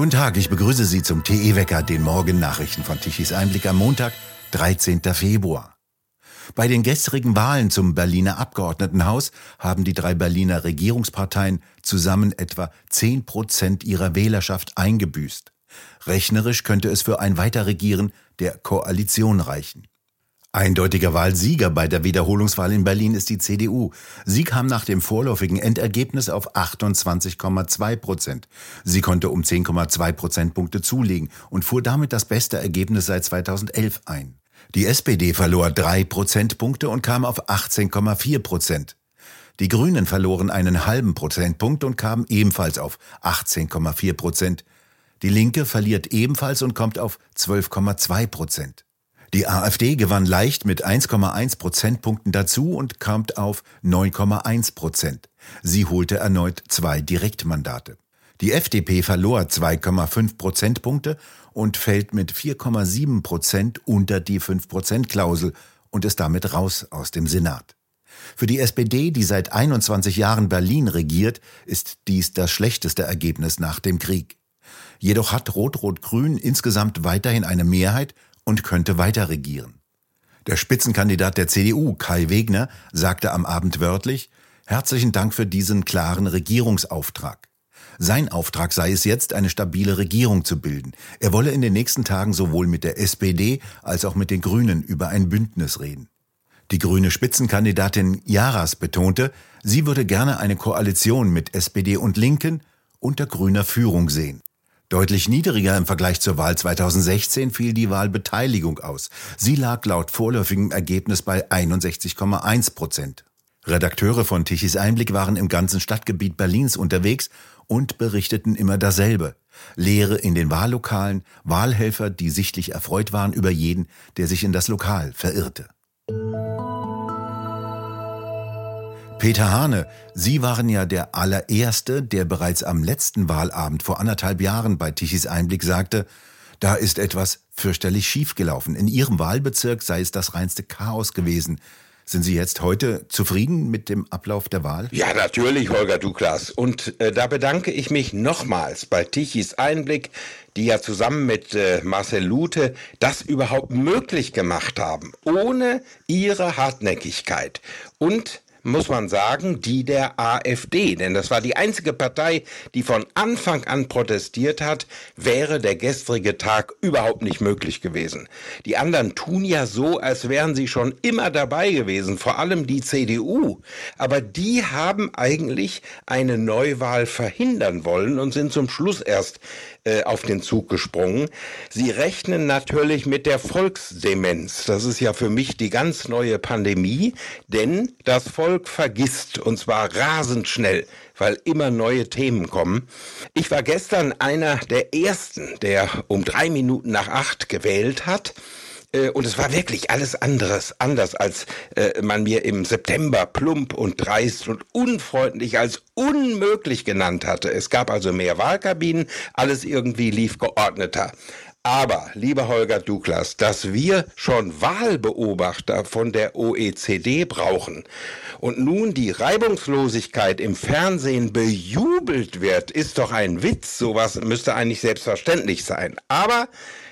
Guten Tag, ich begrüße Sie zum TE-Wecker, den Morgennachrichten von Tichys Einblick am Montag, 13. Februar. Bei den gestrigen Wahlen zum Berliner Abgeordnetenhaus haben die drei Berliner Regierungsparteien zusammen etwa 10 Prozent ihrer Wählerschaft eingebüßt. Rechnerisch könnte es für ein Weiterregieren der Koalition reichen. Eindeutiger Wahlsieger bei der Wiederholungswahl in Berlin ist die CDU. Sie kam nach dem vorläufigen Endergebnis auf 28,2 Prozent. Sie konnte um 10,2 Prozentpunkte zulegen und fuhr damit das beste Ergebnis seit 2011 ein. Die SPD verlor drei Prozentpunkte und kam auf 18,4 Prozent. Die Grünen verloren einen halben Prozentpunkt und kamen ebenfalls auf 18,4 Prozent. Die Linke verliert ebenfalls und kommt auf 12,2 Prozent. Die AfD gewann leicht mit 1,1 Prozentpunkten dazu und kam auf 9,1 Prozent. Sie holte erneut zwei Direktmandate. Die FDP verlor 2,5 Prozentpunkte und fällt mit 4,7 Prozent unter die 5-Prozent-Klausel und ist damit raus aus dem Senat. Für die SPD, die seit 21 Jahren Berlin regiert, ist dies das schlechteste Ergebnis nach dem Krieg. Jedoch hat Rot-Rot-Grün insgesamt weiterhin eine Mehrheit und könnte weiter regieren. Der Spitzenkandidat der CDU, Kai Wegner, sagte am Abend wörtlich, Herzlichen Dank für diesen klaren Regierungsauftrag. Sein Auftrag sei es jetzt, eine stabile Regierung zu bilden. Er wolle in den nächsten Tagen sowohl mit der SPD als auch mit den Grünen über ein Bündnis reden. Die grüne Spitzenkandidatin Jaras betonte, sie würde gerne eine Koalition mit SPD und Linken unter grüner Führung sehen. Deutlich niedriger im Vergleich zur Wahl 2016 fiel die Wahlbeteiligung aus. Sie lag laut vorläufigem Ergebnis bei 61,1 Prozent. Redakteure von Tichys Einblick waren im ganzen Stadtgebiet Berlins unterwegs und berichteten immer dasselbe. Leere in den Wahllokalen, Wahlhelfer, die sichtlich erfreut waren über jeden, der sich in das Lokal verirrte. Peter Hane, Sie waren ja der allererste, der bereits am letzten Wahlabend vor anderthalb Jahren bei Tichys Einblick sagte, da ist etwas fürchterlich schiefgelaufen. In Ihrem Wahlbezirk sei es das reinste Chaos gewesen. Sind Sie jetzt heute zufrieden mit dem Ablauf der Wahl? Ja, natürlich, Holger Douglas. Und äh, da bedanke ich mich nochmals bei Tichys Einblick, die ja zusammen mit äh, Marcel Lute das überhaupt möglich gemacht haben, ohne ihre Hartnäckigkeit. Und muss man sagen, die der AfD. Denn das war die einzige Partei, die von Anfang an protestiert hat, wäre der gestrige Tag überhaupt nicht möglich gewesen. Die anderen tun ja so, als wären sie schon immer dabei gewesen, vor allem die CDU. Aber die haben eigentlich eine Neuwahl verhindern wollen und sind zum Schluss erst äh, auf den Zug gesprungen. Sie rechnen natürlich mit der Volksdemenz. Das ist ja für mich die ganz neue Pandemie, denn das Volk vergisst und zwar rasend schnell weil immer neue Themen kommen. Ich war gestern einer der ersten, der um drei Minuten nach acht gewählt hat. Äh, und es war wirklich alles anderes, anders als äh, man mir im September plump und dreist und unfreundlich als unmöglich genannt hatte. Es gab also mehr Wahlkabinen, alles irgendwie lief geordneter. Aber, lieber Holger Douglas, dass wir schon Wahlbeobachter von der OECD brauchen und nun die Reibungslosigkeit im Fernsehen bejubelt wird, ist doch ein Witz. Sowas müsste eigentlich selbstverständlich sein. Aber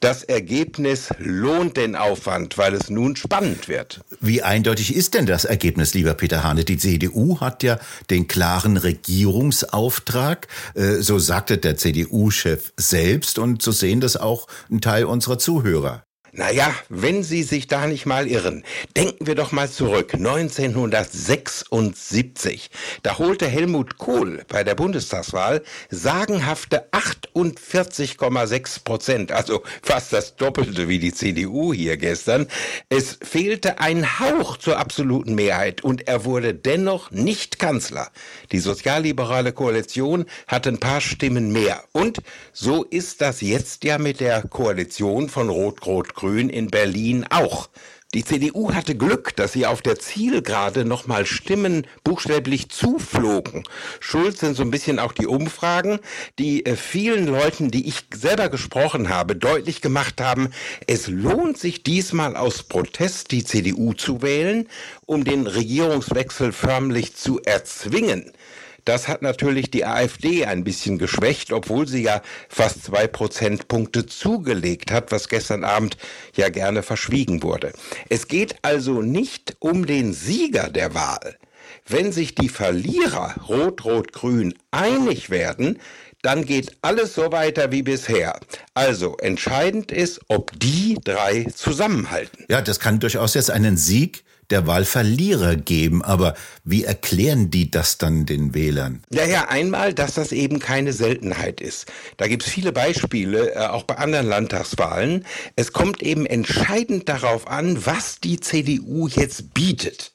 das Ergebnis lohnt den Aufwand, weil es nun spannend wird. Wie eindeutig ist denn das Ergebnis, lieber Peter Hane? Die CDU hat ja den klaren Regierungsauftrag, äh, so sagte der CDU-Chef selbst, und so sehen das auch ein Teil unserer Zuhörer. Naja, wenn Sie sich da nicht mal irren, denken wir doch mal zurück. 1976. Da holte Helmut Kohl bei der Bundestagswahl sagenhafte 48,6 Prozent, also fast das Doppelte wie die CDU hier gestern. Es fehlte ein Hauch zur absoluten Mehrheit und er wurde dennoch nicht Kanzler. Die sozialliberale Koalition hatte ein paar Stimmen mehr. Und so ist das jetzt ja mit der Koalition von Rot-Rot Grün in Berlin auch. Die CDU hatte Glück, dass sie auf der Zielgerade nochmal Stimmen buchstäblich zuflogen. Schuld sind so ein bisschen auch die Umfragen, die äh, vielen Leuten, die ich selber gesprochen habe, deutlich gemacht haben, es lohnt sich diesmal aus Protest die CDU zu wählen, um den Regierungswechsel förmlich zu erzwingen. Das hat natürlich die AfD ein bisschen geschwächt, obwohl sie ja fast zwei Prozentpunkte zugelegt hat, was gestern Abend ja gerne verschwiegen wurde. Es geht also nicht um den Sieger der Wahl. Wenn sich die Verlierer Rot-Rot-Grün einig werden, dann geht alles so weiter wie bisher. Also entscheidend ist, ob die drei zusammenhalten. Ja, das kann durchaus jetzt einen Sieg der Wahlverlierer geben. Aber wie erklären die das dann den Wählern? Ja, ja, einmal, dass das eben keine Seltenheit ist. Da gibt es viele Beispiele, äh, auch bei anderen Landtagswahlen. Es kommt eben entscheidend darauf an, was die CDU jetzt bietet.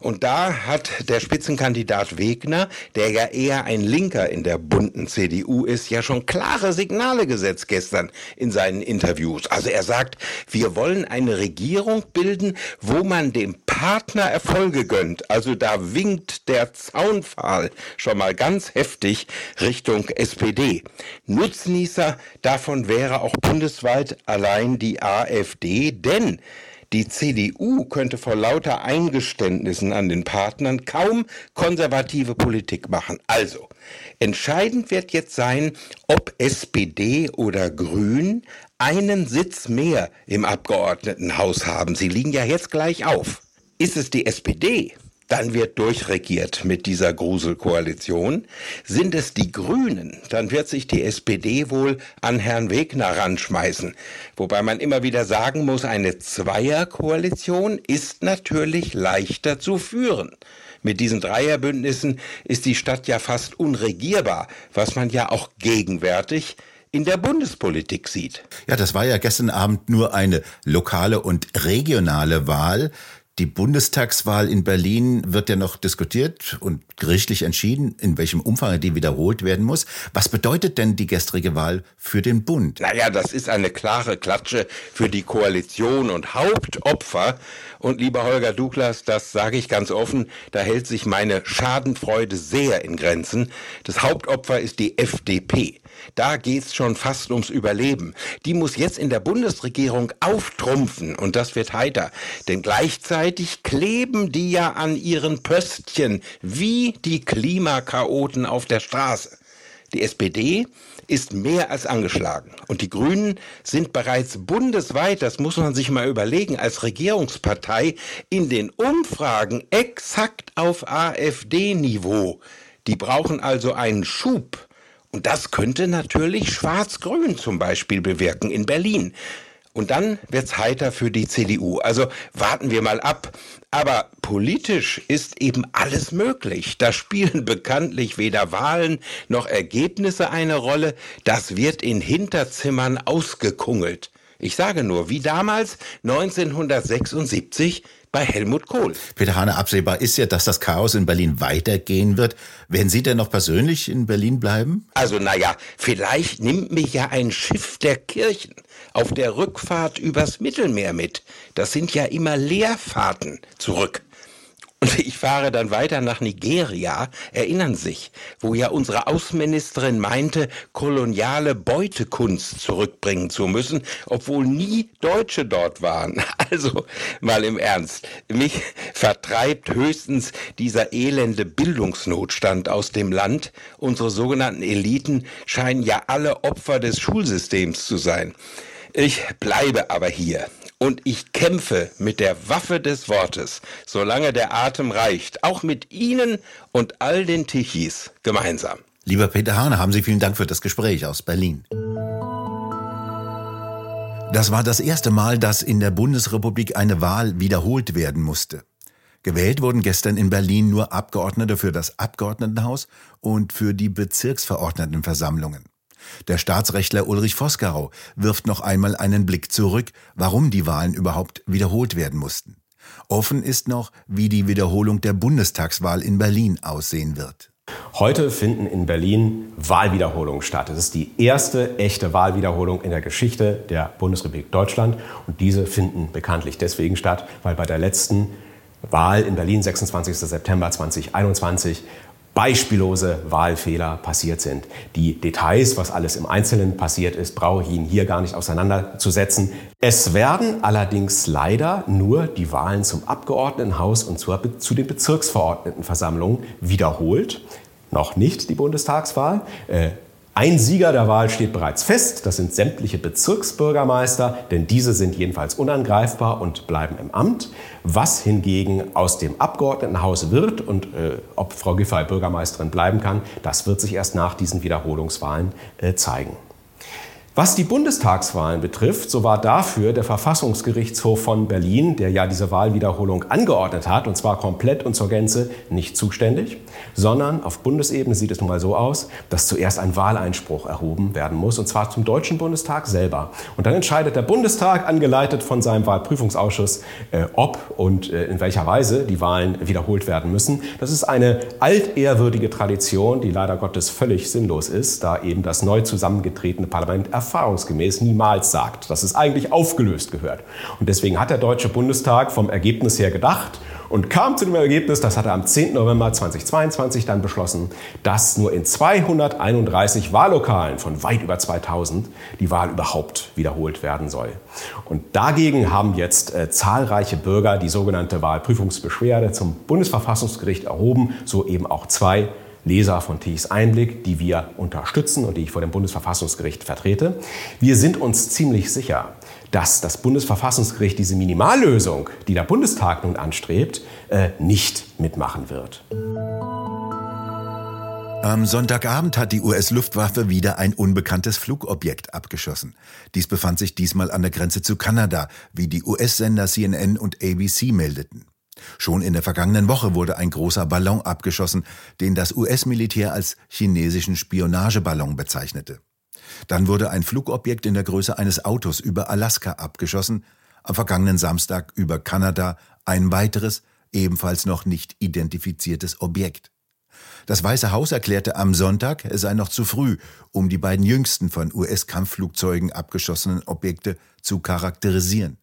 Und da hat der Spitzenkandidat Wegner, der ja eher ein Linker in der bunten CDU ist, ja schon klare Signale gesetzt gestern in seinen Interviews. Also er sagt, wir wollen eine Regierung bilden, wo man dem Partner Erfolge gönnt. Also da winkt der Zaunpfahl schon mal ganz heftig Richtung SPD. Nutznießer davon wäre auch bundesweit allein die AfD, denn die CDU könnte vor lauter Eingeständnissen an den Partnern kaum konservative Politik machen. Also, entscheidend wird jetzt sein, ob SPD oder Grün einen Sitz mehr im Abgeordnetenhaus haben. Sie liegen ja jetzt gleich auf. Ist es die SPD, dann wird durchregiert mit dieser Gruselkoalition. Sind es die Grünen, dann wird sich die SPD wohl an Herrn Wegner ranschmeißen. Wobei man immer wieder sagen muss, eine Zweierkoalition ist natürlich leichter zu führen. Mit diesen Dreierbündnissen ist die Stadt ja fast unregierbar, was man ja auch gegenwärtig in der Bundespolitik sieht. Ja, das war ja gestern Abend nur eine lokale und regionale Wahl. Die Bundestagswahl in Berlin wird ja noch diskutiert und gerichtlich entschieden, in welchem Umfang die wiederholt werden muss. Was bedeutet denn die gestrige Wahl für den Bund? Naja, das ist eine klare Klatsche für die Koalition und Hauptopfer. Und lieber Holger Douglas, das sage ich ganz offen, da hält sich meine Schadenfreude sehr in Grenzen. Das Hauptopfer ist die FDP. Da geht's schon fast ums Überleben. Die muss jetzt in der Bundesregierung auftrumpfen und das wird heiter. Denn gleichzeitig kleben die ja an ihren Pöstchen wie die Klimakaoten auf der Straße. Die SPD ist mehr als angeschlagen. Und die Grünen sind bereits bundesweit, das muss man sich mal überlegen, als Regierungspartei in den Umfragen exakt auf AfD-Niveau. Die brauchen also einen Schub. Und das könnte natürlich Schwarz-Grün zum Beispiel bewirken in Berlin. Und dann wird's heiter für die CDU. Also warten wir mal ab. Aber politisch ist eben alles möglich. Da spielen bekanntlich weder Wahlen noch Ergebnisse eine Rolle. Das wird in Hinterzimmern ausgekungelt. Ich sage nur, wie damals 1976 bei Helmut Kohl. Peter Hane, absehbar ist ja, dass das Chaos in Berlin weitergehen wird. Werden Sie denn noch persönlich in Berlin bleiben? Also, naja, vielleicht nimmt mich ja ein Schiff der Kirchen auf der Rückfahrt übers Mittelmeer mit. Das sind ja immer Leerfahrten zurück. Und ich fahre dann weiter nach Nigeria, erinnern sich, wo ja unsere Außenministerin meinte, koloniale Beutekunst zurückbringen zu müssen, obwohl nie Deutsche dort waren. Also mal im Ernst, mich vertreibt höchstens dieser elende Bildungsnotstand aus dem Land. Unsere sogenannten Eliten scheinen ja alle Opfer des Schulsystems zu sein. Ich bleibe aber hier und ich kämpfe mit der Waffe des Wortes, solange der Atem reicht, auch mit Ihnen und all den Tichis gemeinsam. Lieber Peter Hane, haben Sie vielen Dank für das Gespräch aus Berlin. Das war das erste Mal, dass in der Bundesrepublik eine Wahl wiederholt werden musste. Gewählt wurden gestern in Berlin nur Abgeordnete für das Abgeordnetenhaus und für die Bezirksverordnetenversammlungen. Der Staatsrechtler Ulrich Vosgerau wirft noch einmal einen Blick zurück, warum die Wahlen überhaupt wiederholt werden mussten. Offen ist noch, wie die Wiederholung der Bundestagswahl in Berlin aussehen wird. Heute finden in Berlin Wahlwiederholungen statt. Es ist die erste echte Wahlwiederholung in der Geschichte der Bundesrepublik Deutschland. Und diese finden bekanntlich deswegen statt, weil bei der letzten Wahl in Berlin, 26. September 2021, beispiellose Wahlfehler passiert sind. Die Details, was alles im Einzelnen passiert ist, brauche ich Ihnen hier gar nicht auseinanderzusetzen. Es werden allerdings leider nur die Wahlen zum Abgeordnetenhaus und zu den Bezirksverordnetenversammlungen wiederholt. noch nicht die Bundestagswahl. Ein Sieger der Wahl steht bereits fest, das sind sämtliche Bezirksbürgermeister, denn diese sind jedenfalls unangreifbar und bleiben im Amt. Was hingegen aus dem Abgeordnetenhaus wird und äh, ob Frau Giffey Bürgermeisterin bleiben kann, das wird sich erst nach diesen Wiederholungswahlen äh, zeigen. Was die Bundestagswahlen betrifft, so war dafür der Verfassungsgerichtshof von Berlin, der ja diese Wahlwiederholung angeordnet hat, und zwar komplett und zur Gänze nicht zuständig, sondern auf Bundesebene sieht es nun mal so aus, dass zuerst ein Wahleinspruch erhoben werden muss, und zwar zum Deutschen Bundestag selber. Und dann entscheidet der Bundestag, angeleitet von seinem Wahlprüfungsausschuss, äh, ob und äh, in welcher Weise die Wahlen wiederholt werden müssen. Das ist eine altehrwürdige Tradition, die leider Gottes völlig sinnlos ist, da eben das neu zusammengetretene Parlament erfahrungsgemäß niemals sagt, dass es eigentlich aufgelöst gehört. Und deswegen hat der Deutsche Bundestag vom Ergebnis her gedacht und kam zu dem Ergebnis, das hat er am 10. November 2022 dann beschlossen, dass nur in 231 Wahllokalen von weit über 2000 die Wahl überhaupt wiederholt werden soll. Und dagegen haben jetzt äh, zahlreiche Bürger die sogenannte Wahlprüfungsbeschwerde zum Bundesverfassungsgericht erhoben, so eben auch zwei Leser von Tichs Einblick, die wir unterstützen und die ich vor dem Bundesverfassungsgericht vertrete. Wir sind uns ziemlich sicher, dass das Bundesverfassungsgericht diese Minimallösung, die der Bundestag nun anstrebt, äh, nicht mitmachen wird. Am Sonntagabend hat die US-Luftwaffe wieder ein unbekanntes Flugobjekt abgeschossen. Dies befand sich diesmal an der Grenze zu Kanada, wie die US-Sender CNN und ABC meldeten. Schon in der vergangenen Woche wurde ein großer Ballon abgeschossen, den das US-Militär als chinesischen Spionageballon bezeichnete. Dann wurde ein Flugobjekt in der Größe eines Autos über Alaska abgeschossen, am vergangenen Samstag über Kanada ein weiteres, ebenfalls noch nicht identifiziertes Objekt. Das Weiße Haus erklärte am Sonntag, es sei noch zu früh, um die beiden jüngsten von US-Kampfflugzeugen abgeschossenen Objekte zu charakterisieren.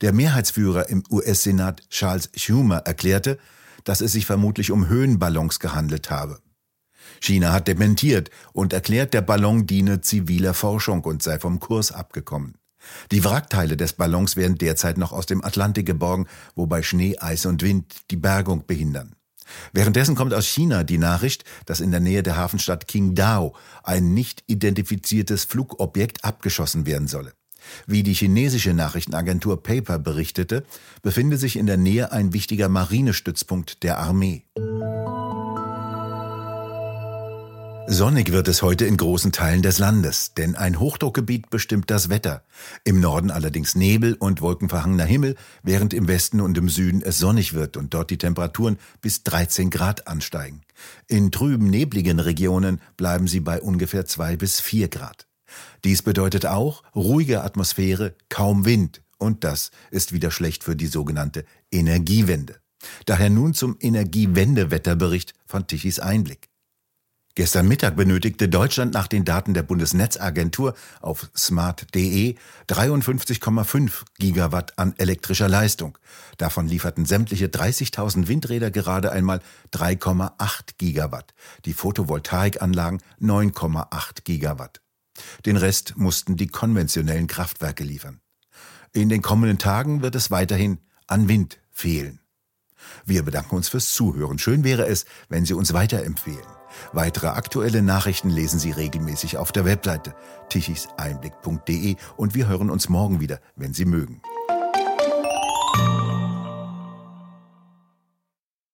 Der Mehrheitsführer im US-Senat Charles Schumer erklärte, dass es sich vermutlich um Höhenballons gehandelt habe. China hat dementiert und erklärt, der Ballon diene ziviler Forschung und sei vom Kurs abgekommen. Die Wrackteile des Ballons werden derzeit noch aus dem Atlantik geborgen, wobei Schnee, Eis und Wind die Bergung behindern. Währenddessen kommt aus China die Nachricht, dass in der Nähe der Hafenstadt Qingdao ein nicht identifiziertes Flugobjekt abgeschossen werden solle. Wie die chinesische Nachrichtenagentur Paper berichtete, befindet sich in der Nähe ein wichtiger Marinestützpunkt der Armee. Sonnig wird es heute in großen Teilen des Landes, denn ein Hochdruckgebiet bestimmt das Wetter. Im Norden allerdings Nebel und wolkenverhangener Himmel, während im Westen und im Süden es sonnig wird und dort die Temperaturen bis 13 Grad ansteigen. In trüben, nebligen Regionen bleiben sie bei ungefähr 2 bis 4 Grad. Dies bedeutet auch ruhige Atmosphäre, kaum Wind, und das ist wieder schlecht für die sogenannte Energiewende. Daher nun zum Energiewendewetterbericht von Tichys Einblick. Gestern Mittag benötigte Deutschland nach den Daten der Bundesnetzagentur auf smart.de 53,5 Gigawatt an elektrischer Leistung. Davon lieferten sämtliche 30.000 Windräder gerade einmal 3,8 Gigawatt, die Photovoltaikanlagen 9,8 Gigawatt. Den Rest mussten die konventionellen Kraftwerke liefern. In den kommenden Tagen wird es weiterhin an Wind fehlen. Wir bedanken uns fürs Zuhören. Schön wäre es, wenn Sie uns weiterempfehlen. Weitere aktuelle Nachrichten lesen Sie regelmäßig auf der Webseite tichiseinblick.de und wir hören uns morgen wieder, wenn Sie mögen.